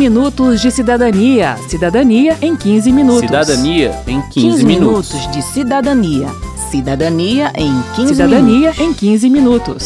minutos de cidadania. Cidadania em 15 minutos. Cidadania em 15, 15 minutos. minutos de cidadania. Cidadania em 15 Cidadania minutos. em 15 minutos.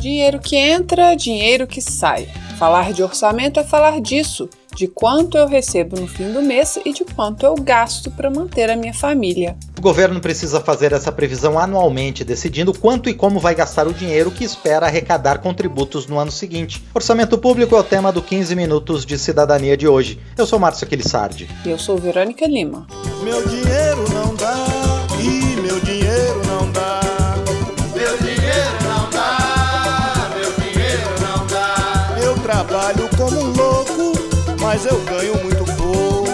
Dinheiro que entra, dinheiro que sai. Falar de orçamento é falar disso, de quanto eu recebo no fim do mês e de quanto eu gasto para manter a minha família. O governo precisa fazer essa previsão anualmente, decidindo quanto e como vai gastar o dinheiro que espera arrecadar com tributos no ano seguinte. Orçamento público é o tema do 15 Minutos de Cidadania de hoje. Eu sou Márcio Aquilissardi. E eu sou Verônica Lima. Meu dinheiro não dá, mas eu ganho muito pouco.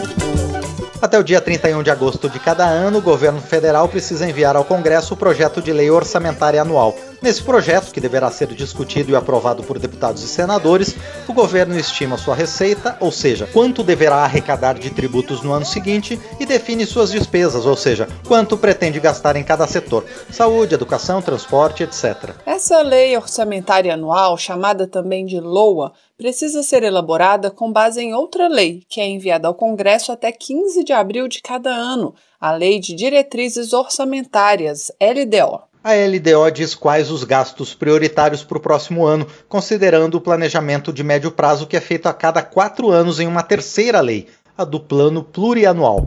Até o dia 31 de agosto de cada ano, o governo federal precisa enviar ao Congresso o projeto de lei orçamentária anual. Nesse projeto, que deverá ser discutido e aprovado por deputados e senadores, o governo estima sua receita, ou seja, quanto deverá arrecadar de tributos no ano seguinte, e define suas despesas, ou seja, quanto pretende gastar em cada setor: saúde, educação, transporte, etc. Essa lei orçamentária anual, chamada também de LOA, precisa ser elaborada com base em outra lei, que é enviada ao Congresso até 15 de abril de cada ano, a Lei de Diretrizes Orçamentárias, LDO. A LDO diz quais os gastos prioritários para o próximo ano, considerando o planejamento de médio prazo que é feito a cada quatro anos em uma terceira lei, a do Plano Plurianual.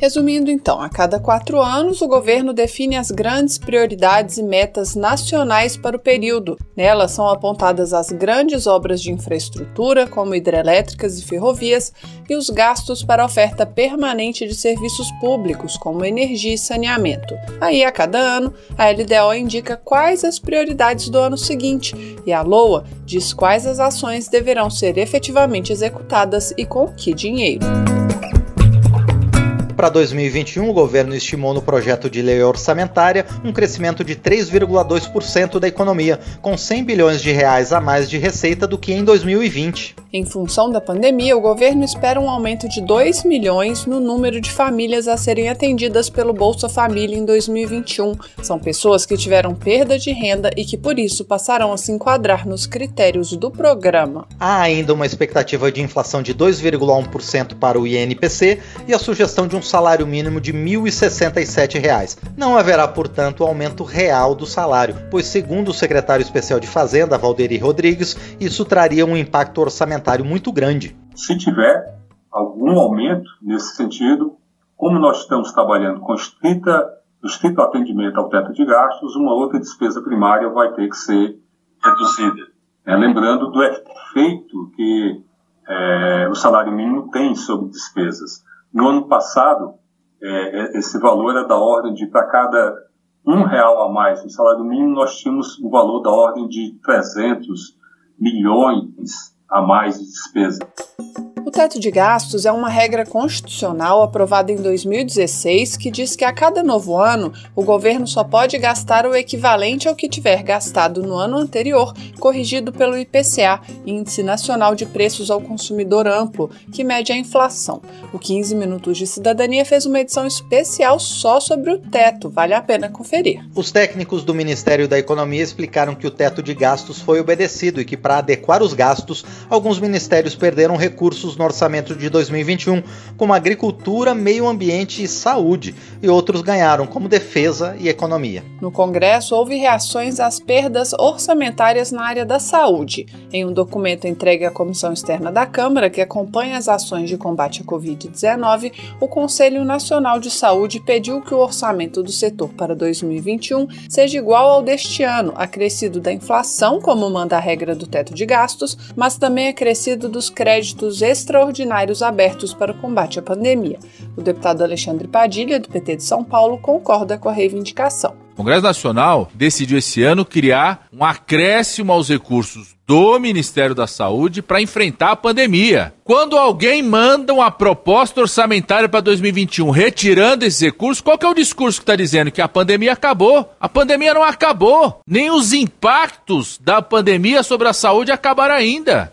Resumindo, então, a cada quatro anos, o governo define as grandes prioridades e metas nacionais para o período. Nelas são apontadas as grandes obras de infraestrutura, como hidrelétricas e ferrovias, e os gastos para a oferta permanente de serviços públicos, como energia e saneamento. Aí, a cada ano, a LDO indica quais as prioridades do ano seguinte, e a LOA diz quais as ações deverão ser efetivamente executadas e com que dinheiro. Para 2021, o governo estimou no projeto de lei orçamentária um crescimento de 3,2% da economia, com 100 bilhões de reais a mais de receita do que em 2020. Em função da pandemia, o governo espera um aumento de 2 milhões no número de famílias a serem atendidas pelo Bolsa Família em 2021. São pessoas que tiveram perda de renda e que, por isso, passarão a se enquadrar nos critérios do programa. Há ainda uma expectativa de inflação de 2,1% para o INPC e a sugestão de um salário mínimo de 1.067 reais. Não haverá, portanto, aumento real do salário, pois, segundo o secretário especial de Fazenda, Valderi Rodrigues, isso traria um impacto orçamentário muito grande. Se tiver algum aumento nesse sentido, como nós estamos trabalhando com estrita, estrito atendimento ao teto de gastos, uma outra despesa primária vai ter que ser reduzida. É, lembrando do efeito que é, o salário mínimo tem sobre despesas. No ano passado, é, esse valor era da ordem de, para cada um real a mais no salário mínimo, nós tínhamos um valor da ordem de 300 milhões a mais de despesa. Teto de gastos é uma regra constitucional aprovada em 2016 que diz que a cada novo ano o governo só pode gastar o equivalente ao que tiver gastado no ano anterior, corrigido pelo IPCA, Índice Nacional de Preços ao Consumidor Amplo, que mede a inflação. O 15 Minutos de Cidadania fez uma edição especial só sobre o teto, vale a pena conferir. Os técnicos do Ministério da Economia explicaram que o teto de gastos foi obedecido e que, para adequar os gastos, alguns ministérios perderam recursos no orçamento de 2021, como agricultura, meio ambiente e saúde, e outros ganharam, como defesa e economia. No Congresso, houve reações às perdas orçamentárias na área da saúde. Em um documento entregue à Comissão Externa da Câmara, que acompanha as ações de combate à Covid-19, o Conselho Nacional de Saúde pediu que o orçamento do setor para 2021 seja igual ao deste ano, acrescido da inflação, como manda a regra do teto de gastos, mas também acrescido dos créditos extraordinários abertos para o combate à pandemia. O deputado Alexandre Padilha, do PT de São Paulo, concorda com a reivindicação. O Congresso Nacional decidiu esse ano criar um acréscimo aos recursos do Ministério da Saúde para enfrentar a pandemia. Quando alguém manda uma proposta orçamentária para 2021 retirando esses recursos, qual é o discurso que está dizendo? Que a pandemia acabou. A pandemia não acabou. Nem os impactos da pandemia sobre a saúde acabaram ainda.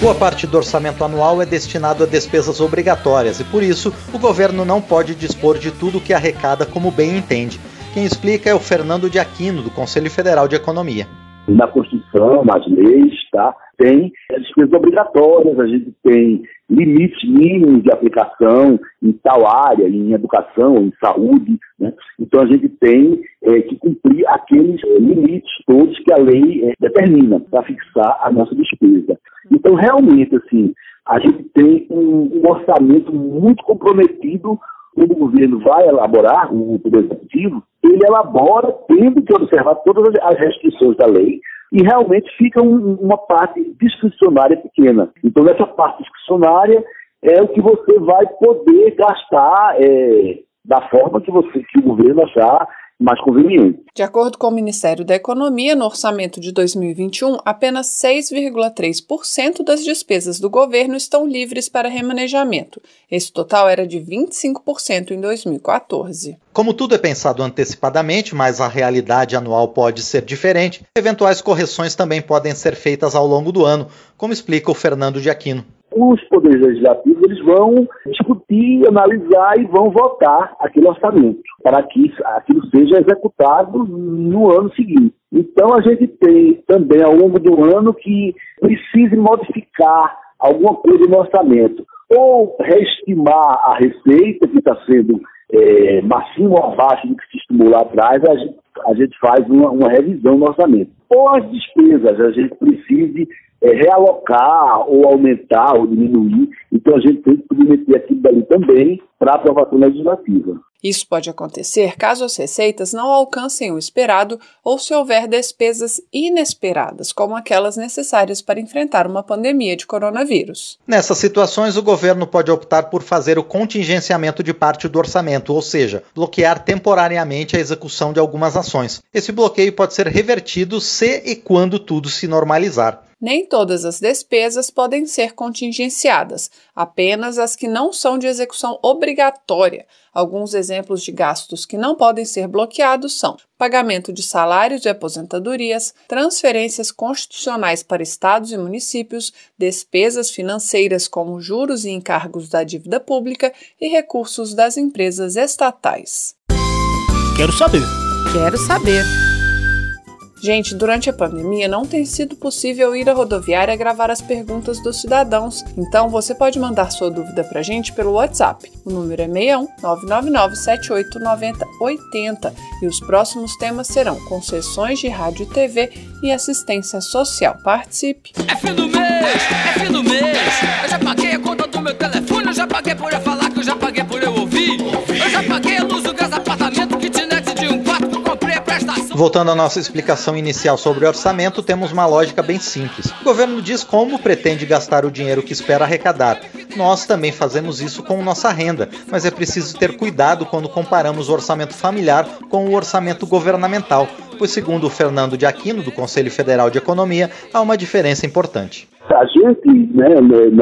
Boa parte do orçamento anual é destinado a despesas obrigatórias e, por isso, o governo não pode dispor de tudo o que arrecada como bem entende. Quem explica é o Fernando de Aquino, do Conselho Federal de Economia. Na Constituição, nas leis, tá? tem as despesas obrigatórias, a gente tem limites mínimos de aplicação em tal área, em educação, em saúde. Né? Então a gente tem é, que cumprir aqueles limites todos que a lei é, determina para fixar a nossa despesa. Então realmente assim a gente tem um, um orçamento muito comprometido quando o governo vai elaborar, o Poder Executivo, ele elabora tendo que observar todas as restrições da lei, e realmente fica um, uma parte discricionária pequena. Então, nessa parte discricionária é o que você vai poder gastar é, da forma que, você, que o governo achar mais conveniente. De acordo com o Ministério da Economia, no orçamento de 2021, apenas 6,3% das despesas do governo estão livres para remanejamento. Esse total era de 25% em 2014. Como tudo é pensado antecipadamente, mas a realidade anual pode ser diferente, eventuais correções também podem ser feitas ao longo do ano, como explica o Fernando de Aquino os poderes legislativos eles vão discutir, analisar e vão votar aquele orçamento para que aquilo seja executado no ano seguinte. Então a gente tem também ao longo do ano que precise modificar alguma coisa no orçamento ou reestimar a receita que está sendo é, ou abaixo do que se estimulou atrás, a gente, a gente faz uma, uma revisão no orçamento. Ou as despesas, a gente precise é, realocar ou aumentar ou diminuir. Então a gente tem que submeter aquilo dali também para aprovação legislativa. Isso pode acontecer caso as receitas não alcancem o esperado ou se houver despesas inesperadas, como aquelas necessárias para enfrentar uma pandemia de coronavírus. Nessas situações, o governo pode optar por fazer o contingenciamento de parte do orçamento, ou seja, bloquear temporariamente a execução de algumas ações. Esse bloqueio pode ser revertido se e quando tudo se normalizar. Nem todas as despesas podem ser contingenciadas, apenas as que não são de execução obrigatória. Alguns exemplos de gastos que não podem ser bloqueados são pagamento de salários e aposentadorias, transferências constitucionais para estados e municípios, despesas financeiras como juros e encargos da dívida pública e recursos das empresas estatais. Quero saber. Quero saber. Gente, durante a pandemia não tem sido possível ir à rodoviária gravar as perguntas dos cidadãos, então você pode mandar sua dúvida para a gente pelo WhatsApp. O número é 61 999 7890 80 e os próximos temas serão concessões de rádio e TV e assistência social. Participe! É fim do mês, é fim do mês. Eu já paguei a conta do meu telefone, eu já paguei por eu falar que eu já paguei por eu ouvir. Eu já paguei a luz, Voltando à nossa explicação inicial sobre orçamento, temos uma lógica bem simples. O governo diz como pretende gastar o dinheiro que espera arrecadar. Nós também fazemos isso com nossa renda, mas é preciso ter cuidado quando comparamos o orçamento familiar com o orçamento governamental, pois, segundo o Fernando de Aquino, do Conselho Federal de Economia, há uma diferença importante. A gente, né,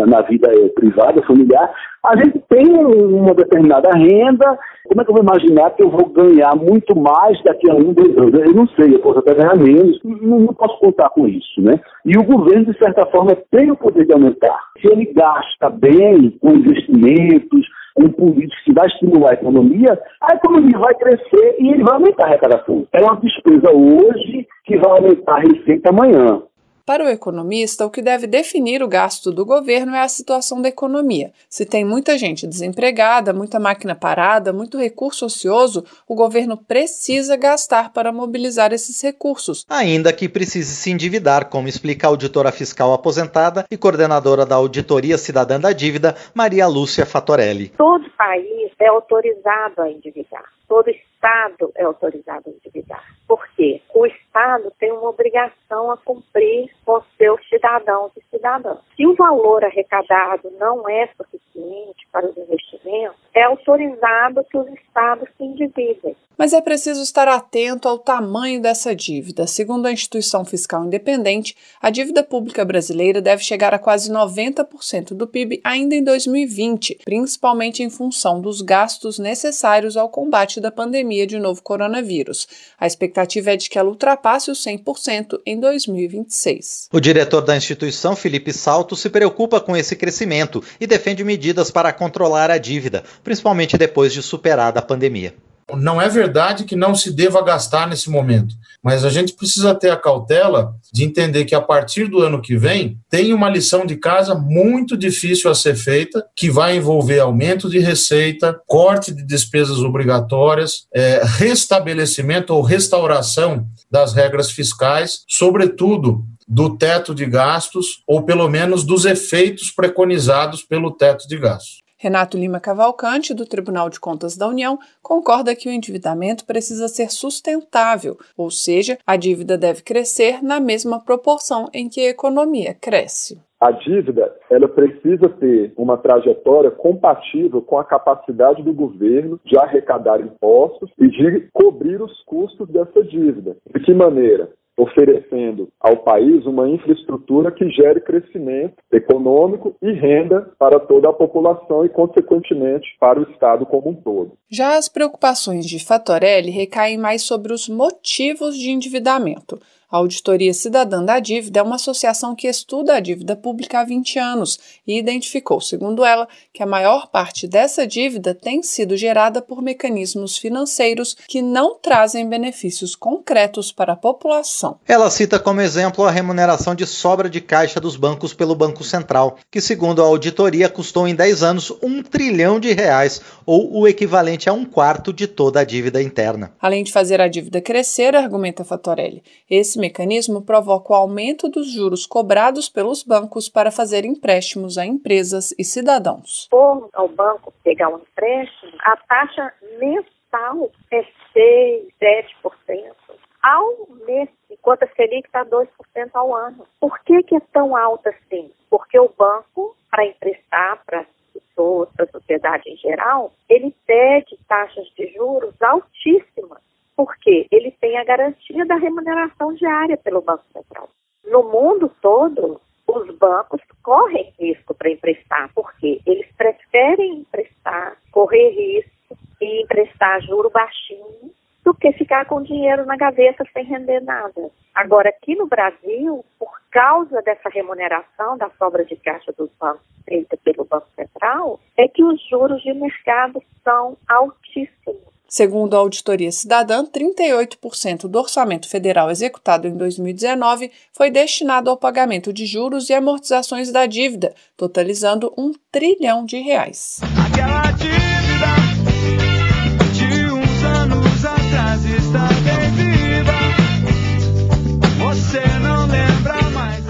na, vida eh, privada, familiar, a gente tem uma determinada renda. Como é que eu vou imaginar que eu vou ganhar muito mais daqui a um, dois anos? Eu não sei, eu posso até ganhar menos, não, não posso contar com isso, né? E o governo, de certa forma, tem o poder de aumentar. Se ele gasta bem com investimentos, com políticos que vai estimular a economia, a economia vai crescer e ele vai aumentar a arrecadação. É uma despesa hoje que vai aumentar a receita amanhã. Para o economista, o que deve definir o gasto do governo é a situação da economia. Se tem muita gente desempregada, muita máquina parada, muito recurso ocioso, o governo precisa gastar para mobilizar esses recursos. Ainda que precise se endividar, como explica a auditora fiscal aposentada e coordenadora da Auditoria Cidadã da Dívida, Maria Lúcia Fatorelli. Todo país é autorizado a endividar. Todo Estado é autorizado a endividar. Por quê? O Estado tem uma obrigação a cumprir com seus cidadãos e cidadãs. Se o valor arrecadado não é suficiente para os investimentos, é autorizado que os Estados se endividem. Mas é preciso estar atento ao tamanho dessa dívida. Segundo a instituição fiscal independente, a dívida pública brasileira deve chegar a quase 90% do PIB ainda em 2020, principalmente em função dos gastos necessários ao combate da pandemia de novo coronavírus. A expectativa é de que ela ultrapasse os 100% em 2026. O diretor da instituição, Felipe Salto, se preocupa com esse crescimento e defende medidas para controlar a dívida, principalmente depois de superada a pandemia. Não é verdade que não se deva gastar nesse momento, mas a gente precisa ter a cautela de entender que a partir do ano que vem tem uma lição de casa muito difícil a ser feita, que vai envolver aumento de receita, corte de despesas obrigatórias, é, restabelecimento ou restauração das regras fiscais, sobretudo do teto de gastos, ou pelo menos dos efeitos preconizados pelo teto de gastos. Renato Lima Cavalcante, do Tribunal de Contas da União, concorda que o endividamento precisa ser sustentável, ou seja, a dívida deve crescer na mesma proporção em que a economia cresce. A dívida, ela precisa ter uma trajetória compatível com a capacidade do governo de arrecadar impostos e de cobrir os custos dessa dívida. De que maneira? Oferecendo ao país uma infraestrutura que gere crescimento econômico e renda para toda a população e, consequentemente, para o Estado como um todo. Já as preocupações de Fatorelli recaem mais sobre os motivos de endividamento. A Auditoria Cidadã da Dívida é uma associação que estuda a dívida pública há 20 anos e identificou, segundo ela, que a maior parte dessa dívida tem sido gerada por mecanismos financeiros que não trazem benefícios concretos para a população. Ela cita como exemplo a remuneração de sobra de caixa dos bancos pelo Banco Central, que, segundo a auditoria, custou em 10 anos um trilhão de reais, ou o equivalente a um quarto de toda a dívida interna. Além de fazer a dívida crescer, argumenta Fatorelli, esse mecanismo provoca o aumento dos juros cobrados pelos bancos para fazer empréstimos a empresas e cidadãos. For ao banco pegar um empréstimo, a taxa mensal é 6, 7%. Ao mês, enquanto a Selic está 2% ao ano. Por que, que é tão alta assim? Porque o banco, para emprestar para pessoas, para a sociedade em geral, ele pede taxas de juros altíssimas porque ele tem a garantia da remuneração diária pelo Banco Central. No mundo todo, os bancos correm risco para emprestar, porque eles preferem emprestar, correr risco e emprestar juro baixinho do que ficar com dinheiro na gaveta sem render nada. Agora, aqui no Brasil, por causa dessa remuneração da sobra de caixa dos bancos feita pelo Banco Central, é que os juros de mercado são altíssimos. Segundo a Auditoria Cidadã, 38% do orçamento federal executado em 2019 foi destinado ao pagamento de juros e amortizações da dívida, totalizando um trilhão de reais.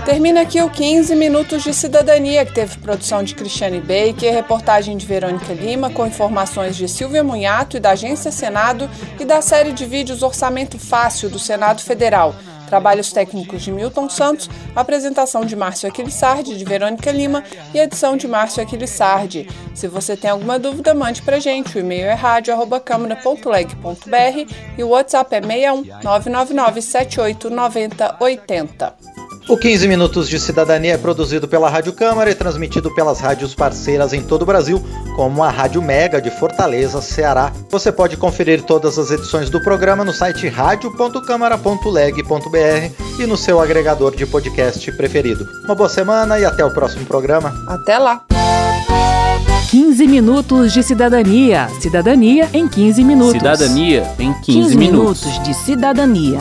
Termina aqui o 15 Minutos de Cidadania, que teve produção de Cristiane Baker, reportagem de Verônica Lima, com informações de Silvia Munhato e da Agência Senado e da série de vídeos Orçamento Fácil do Senado Federal. Trabalhos técnicos de Milton Santos, apresentação de Márcio Aquilissardi, de Verônica Lima e edição de Márcio Aquilissardi. Se você tem alguma dúvida, mande pra gente. O e-mail é rádio.câmara.leg.br e o WhatsApp é 61 999 78 90 80. O 15 Minutos de Cidadania é produzido pela Rádio Câmara e transmitido pelas rádios parceiras em todo o Brasil, como a Rádio Mega de Fortaleza, Ceará. Você pode conferir todas as edições do programa no site radio.câmara.leg.br e no seu agregador de podcast preferido. Uma boa semana e até o próximo programa. Até lá! 15 minutos de cidadania. Cidadania em 15 minutos. Cidadania em 15, 15 minutos. minutos de cidadania.